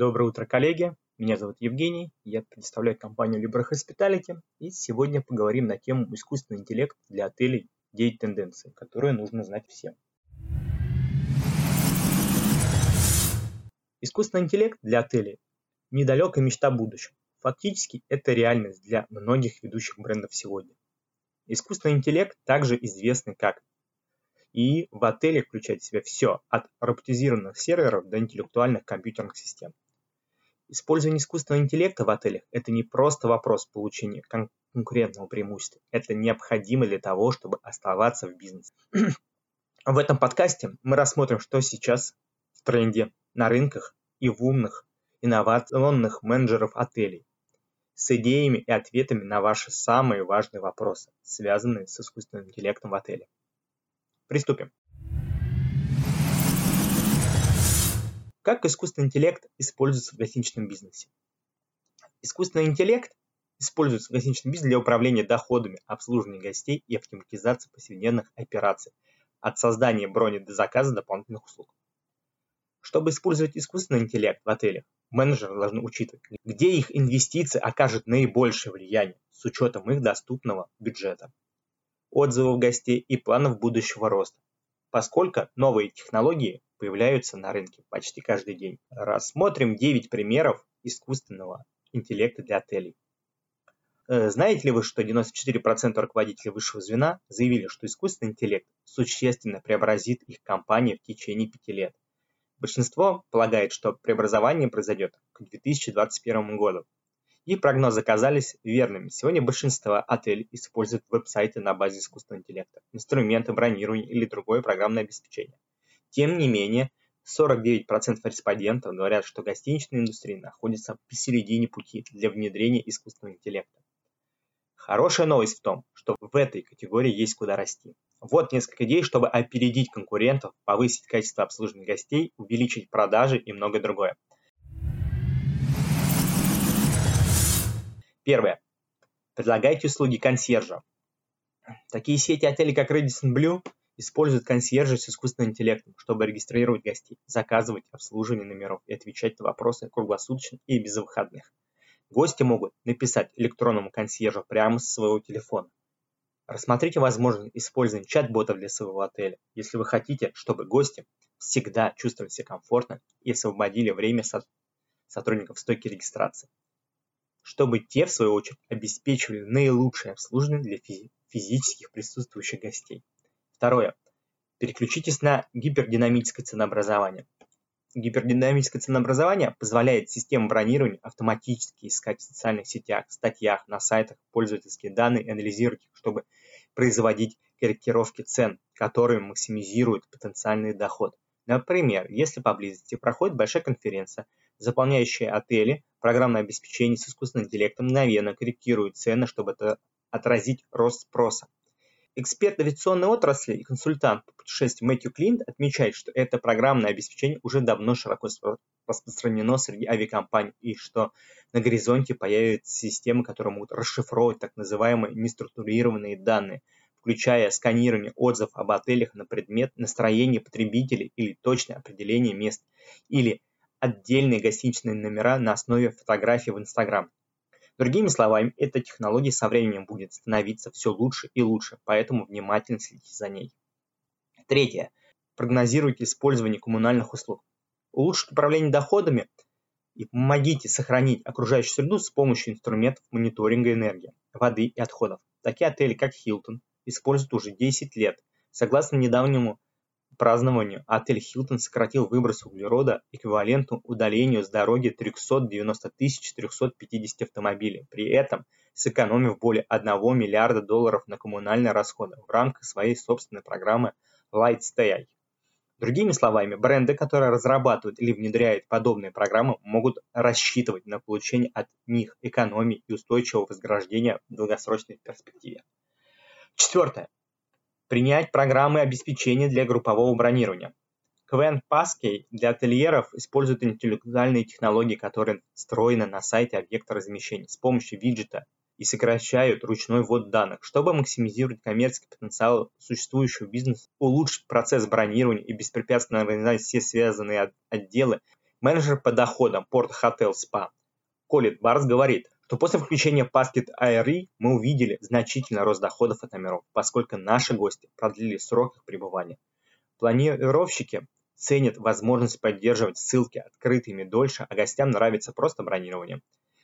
доброе утро, коллеги. Меня зовут Евгений, я представляю компанию Libra Hospitality, и сегодня поговорим на тему искусственный интеллект для отелей 9 тенденций, которые нужно знать всем. Искусственный интеллект для отелей – недалекая мечта будущего. Фактически это реальность для многих ведущих брендов сегодня. Искусственный интеллект также известный как и в отеле включает в себя все, от роботизированных серверов до интеллектуальных компьютерных систем. Использование искусственного интеллекта в отелях – это не просто вопрос получения конкурентного преимущества, это необходимо для того, чтобы оставаться в бизнесе. в этом подкасте мы рассмотрим, что сейчас в тренде на рынках и в умных, инновационных менеджеров отелей, с идеями и ответами на ваши самые важные вопросы, связанные с искусственным интеллектом в отеле. Приступим. Как искусственный интеллект используется в гостиничном бизнесе? Искусственный интеллект используется в гостиничном бизнесе для управления доходами, обслуживания гостей и автоматизации повседневных операций, от создания брони до заказа дополнительных услуг. Чтобы использовать искусственный интеллект в отелях, менеджеры должны учитывать, где их инвестиции окажут наибольшее влияние с учетом их доступного бюджета отзывов гостей и планов будущего роста, поскольку новые технологии появляются на рынке почти каждый день. Рассмотрим 9 примеров искусственного интеллекта для отелей. Э, знаете ли вы, что 94% руководителей высшего звена заявили, что искусственный интеллект существенно преобразит их компании в течение пяти лет? Большинство полагает, что преобразование произойдет к 2021 году, и прогнозы оказались верными. Сегодня большинство отелей используют веб-сайты на базе искусственного интеллекта, инструменты бронирования или другое программное обеспечение. Тем не менее, 49% респондентов говорят, что гостиничная индустрия находится посередине пути для внедрения искусственного интеллекта. Хорошая новость в том, что в этой категории есть куда расти. Вот несколько идей, чтобы опередить конкурентов, повысить качество обслуживания гостей, увеличить продажи и многое другое. Первое. Предлагайте услуги консьержа. Такие сети отелей, как Radisson Blue, используют консьержа с искусственным интеллектом, чтобы регистрировать гостей, заказывать обслуживание номеров и отвечать на вопросы круглосуточно и без выходных. Гости могут написать электронному консьержу прямо со своего телефона. Рассмотрите возможность использования чат-ботов для своего отеля, если вы хотите, чтобы гости всегда чувствовали себя комфортно и освободили время сотрудников стойки регистрации чтобы те, в свою очередь, обеспечивали наилучшее обслуживание для физических присутствующих гостей. Второе. Переключитесь на гипердинамическое ценообразование. Гипердинамическое ценообразование позволяет системам бронирования автоматически искать в социальных сетях, статьях, на сайтах пользовательские данные анализировать их, чтобы производить корректировки цен, которые максимизируют потенциальный доход. Например, если поблизости проходит большая конференция, заполняющая отели, программное обеспечение с искусственным интеллектом мгновенно корректирует цены, чтобы это отразить рост спроса. Эксперт авиационной отрасли и консультант по путешествиям Мэтью Клинт отмечает, что это программное обеспечение уже давно широко распространено среди авиакомпаний и что на горизонте появятся системы, которые могут расшифровывать так называемые неструктурированные данные, включая сканирование отзывов об отелях на предмет настроения потребителей или точное определение мест, или отдельные гостиничные номера на основе фотографий в Instagram. Другими словами, эта технология со временем будет становиться все лучше и лучше, поэтому внимательно следите за ней. Третье. Прогнозируйте использование коммунальных услуг. Улучшите управление доходами и помогите сохранить окружающую среду с помощью инструментов мониторинга энергии, воды и отходов. Такие отели, как Hilton, используют уже 10 лет. Согласно недавнему празднованию отель Hilton сократил выброс углерода эквиваленту удалению с дороги 390 450 автомобилей, при этом сэкономив более 1 миллиарда долларов на коммунальные расходы в рамках своей собственной программы Lightstay. Другими словами, бренды, которые разрабатывают или внедряют подобные программы, могут рассчитывать на получение от них экономии и устойчивого возграждения в долгосрочной перспективе. Четвертое. Принять программы обеспечения для группового бронирования. Квен Passkey для ательеров использует интеллектуальные технологии, которые встроены на сайте объекта размещения с помощью виджета и сокращают ручной ввод данных, чтобы максимизировать коммерческий потенциал существующего бизнеса, улучшить процесс бронирования и беспрепятственно организовать все связанные отделы, Менеджер по доходам Port Hotel Spa Колит Барс говорит, что после включения Basket IRE мы увидели значительный рост доходов от номеров, поскольку наши гости продлили срок их пребывания. Планировщики ценят возможность поддерживать ссылки открытыми дольше, а гостям нравится просто бронирование.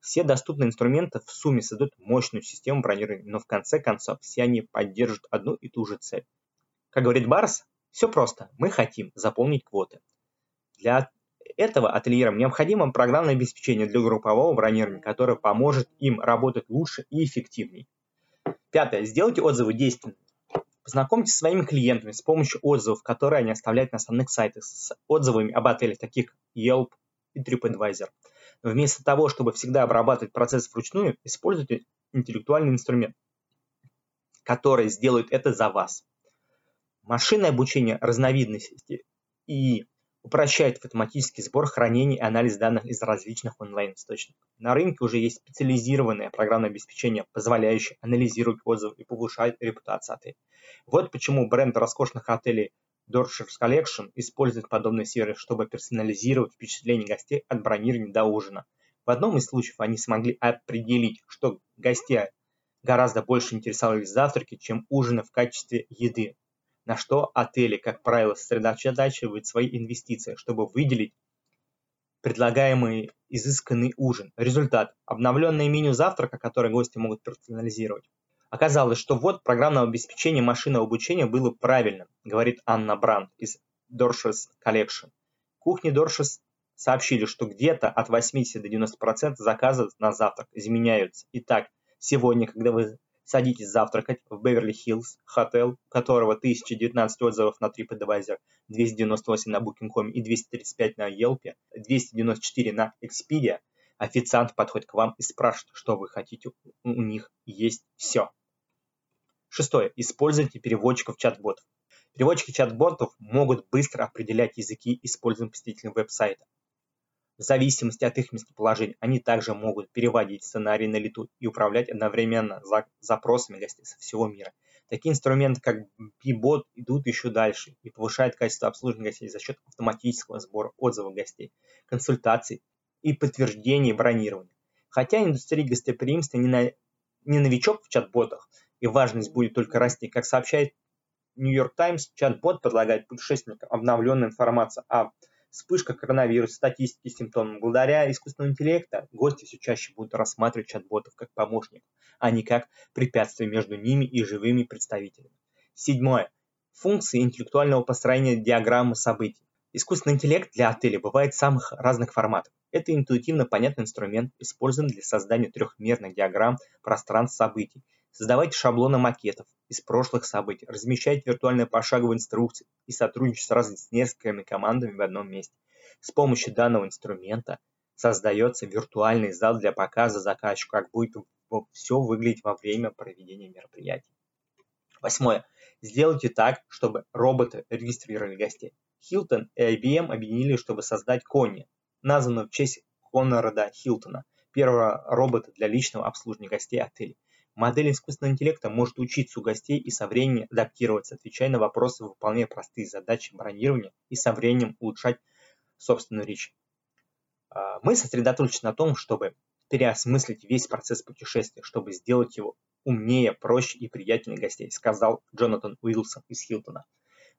Все доступные инструменты в сумме создают мощную систему бронирования, но в конце концов все они поддерживают одну и ту же цель. Как говорит Барс, все просто. Мы хотим заполнить квоты. Для этого ательерам необходимо программное обеспечение для группового бронирования, которое поможет им работать лучше и эффективнее. Пятое. Сделайте отзывы действенными. Познакомьтесь со своими клиентами с помощью отзывов, которые они оставляют на основных сайтах, с отзывами об отелях, таких Yelp и TripAdvisor. Но вместо того, чтобы всегда обрабатывать процесс вручную, используйте интеллектуальный инструмент, который сделает это за вас. Машинное обучение разновидности и упрощает автоматический сбор, хранение и анализ данных из различных онлайн-источников. На рынке уже есть специализированное программное обеспечение, позволяющее анализировать отзывы и повышать репутацию отеля. Вот почему бренд роскошных отелей Dorchers Collection использует подобный сервис, чтобы персонализировать впечатление гостей от бронирования до ужина. В одном из случаев они смогли определить, что гостей гораздо больше интересовали завтраки, чем ужины в качестве еды на что отели, как правило, сосредотачивают свои инвестиции, чтобы выделить предлагаемый изысканный ужин. Результат – обновленное меню завтрака, которое гости могут персонализировать. Оказалось, что вот программное обеспечение машинного обучения было правильным, говорит Анна Бранд из Dorches Collection. Кухни Dorches сообщили, что где-то от 80 до 90% заказов на завтрак изменяются. Итак, сегодня, когда вы Садитесь завтракать в Беверли-Хиллз, хотел, которого 1019 отзывов на TripAdvisor, 298 на Booking.com и 235 на Yelp, 294 на Expedia. Официант подходит к вам и спрашивает, что вы хотите. У них есть все. Шестое. Используйте переводчиков чат-ботов. Переводчики чат-ботов могут быстро определять языки, используемые посетителями веб-сайта. В зависимости от их местоположения, они также могут переводить сценарии на лету и управлять одновременно за запросами гостей со всего мира. Такие инструменты, как B-бот, идут еще дальше и повышают качество обслуживания гостей за счет автоматического сбора отзывов гостей, консультаций и подтверждений бронирования. Хотя индустрия гостеприимства не, на, не новичок в чат-ботах, и важность будет только расти, как сообщает New York Times, чат-бот предлагает путешественникам обновленную информацию о вспышка коронавируса, статистики симптомов. Благодаря искусственному интеллекту гости все чаще будут рассматривать чат-ботов как помощников, а не как препятствие между ними и живыми представителями. Седьмое. Функции интеллектуального построения диаграммы событий. Искусственный интеллект для отеля бывает самых разных форматов. Это интуитивно понятный инструмент, используемый для создания трехмерных диаграмм пространств событий. Создавайте шаблоны макетов, из прошлых событий, размещать виртуальные пошаговые инструкции и сотрудничать сразу с несколькими командами в одном месте. С помощью данного инструмента создается виртуальный зал для показа заказчику, как будет все выглядеть во время проведения мероприятий. Восьмое. Сделайте так, чтобы роботы регистрировали гостей. Hilton и IBM объединили, чтобы создать Кони, названную в честь Конрада Хилтона, первого робота для личного обслуживания гостей отелей. Модель искусственного интеллекта может учиться у гостей и со временем адаптироваться, отвечая на вопросы, выполняя простые задачи бронирования и со временем улучшать собственную речь. А, мы сосредоточились на том, чтобы переосмыслить весь процесс путешествия, чтобы сделать его умнее, проще и приятнее гостей, сказал Джонатан Уилсон из Хилтона.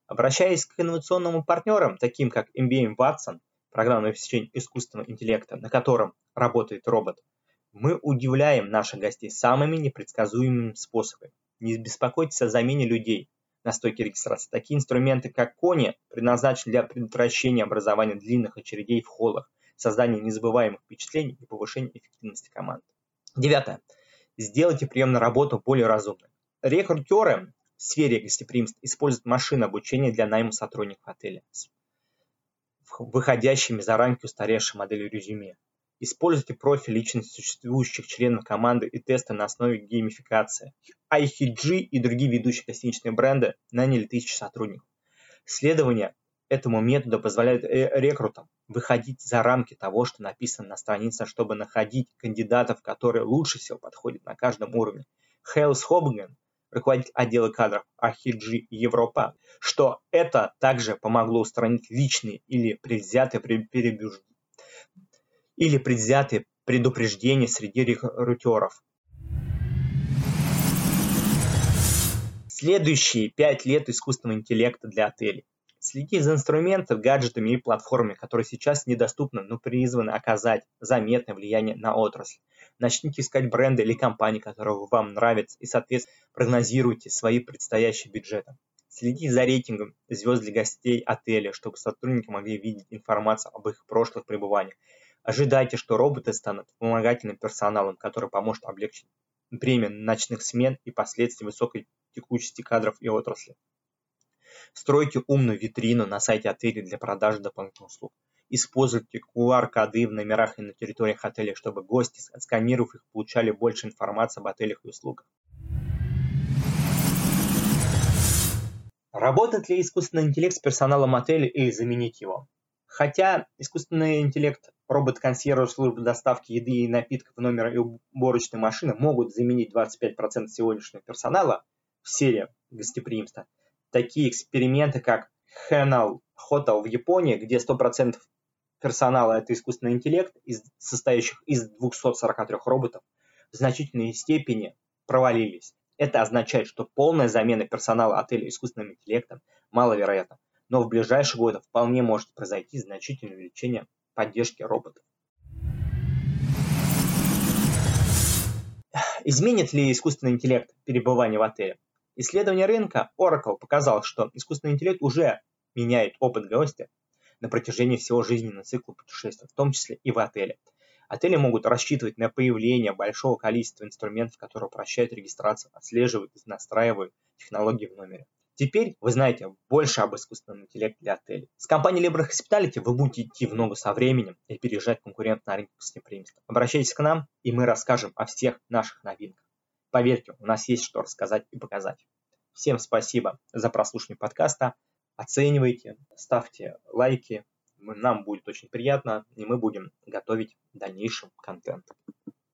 Обращаясь к инновационным партнерам, таким как MBM Watson, программное обеспечение искусственного интеллекта, на котором работает робот, мы удивляем наших гостей самыми непредсказуемыми способами. Не беспокойтесь о замене людей на стойке регистрации. Такие инструменты, как Кони, предназначены для предотвращения образования длинных очередей в холлах, создания незабываемых впечатлений и повышения эффективности команд. Девятое. Сделайте приемную работу более разумной. Рекрутеры в сфере гостеприимства используют машины обучения для найма сотрудников отеля выходящими за рамки устаревшей модели резюме. Используйте профиль личности существующих членов команды и тесты на основе геймификации. IHG и другие ведущие гостиничные бренды наняли тысячи сотрудников. Следование этому методу позволяет рекрутам выходить за рамки того, что написано на странице, чтобы находить кандидатов, которые лучше всего подходят на каждом уровне. Хейлс Хобген, руководитель отдела кадров IHG Европа, что это также помогло устранить личные или предвзятые или предвзятые предупреждения среди рекрутеров. Следующие пять лет искусственного интеллекта для отелей. Следите за инструментами, гаджетами и платформами, которые сейчас недоступны, но призваны оказать заметное влияние на отрасль. Начните искать бренды или компании, которые вам нравятся, и, соответственно, прогнозируйте свои предстоящие бюджеты. Следите за рейтингом звезд для гостей отеля, чтобы сотрудники могли видеть информацию об их прошлых пребываниях. Ожидайте, что роботы станут вспомогательным персоналом, который поможет облегчить бремя ночных смен и последствий высокой текучести кадров и отрасли. Стройте умную витрину на сайте отеля для продажи дополнительных услуг. Используйте QR-коды в номерах и на территориях отеля, чтобы гости, сканировав их, получали больше информации об отелях и услугах. Работает ли искусственный интеллект с персоналом отеля или заменить его? Хотя искусственный интеллект, робот-консьерж службы доставки еды и напитков в номер и уборочной машины могут заменить 25% сегодняшнего персонала в серии гостеприимства. Такие эксперименты, как Hanal Hotel в Японии, где 100% персонала это искусственный интеллект, из, состоящих из 243 роботов, в значительной степени провалились. Это означает, что полная замена персонала отеля искусственным интеллектом маловероятна, но в ближайшие годы вполне может произойти значительное увеличение поддержки роботов. Изменит ли искусственный интеллект перебывание в отеле? Исследование рынка Oracle показало, что искусственный интеллект уже меняет опыт гостя на протяжении всего жизненного цикла путешествия, в том числе и в отеле. Отели могут рассчитывать на появление большого количества инструментов, которые упрощают регистрацию, отслеживают и настраивают технологии в номере. Теперь вы знаете больше об искусственном интеллекте для отелей. С компанией Libra Hospitality вы будете идти в ногу со временем и опережать конкурент на рынке гостеприимства. Обращайтесь к нам, и мы расскажем о всех наших новинках. Поверьте, у нас есть что рассказать и показать. Всем спасибо за прослушивание подкаста. Оценивайте, ставьте лайки. Нам будет очень приятно, и мы будем готовить дальнейший контент.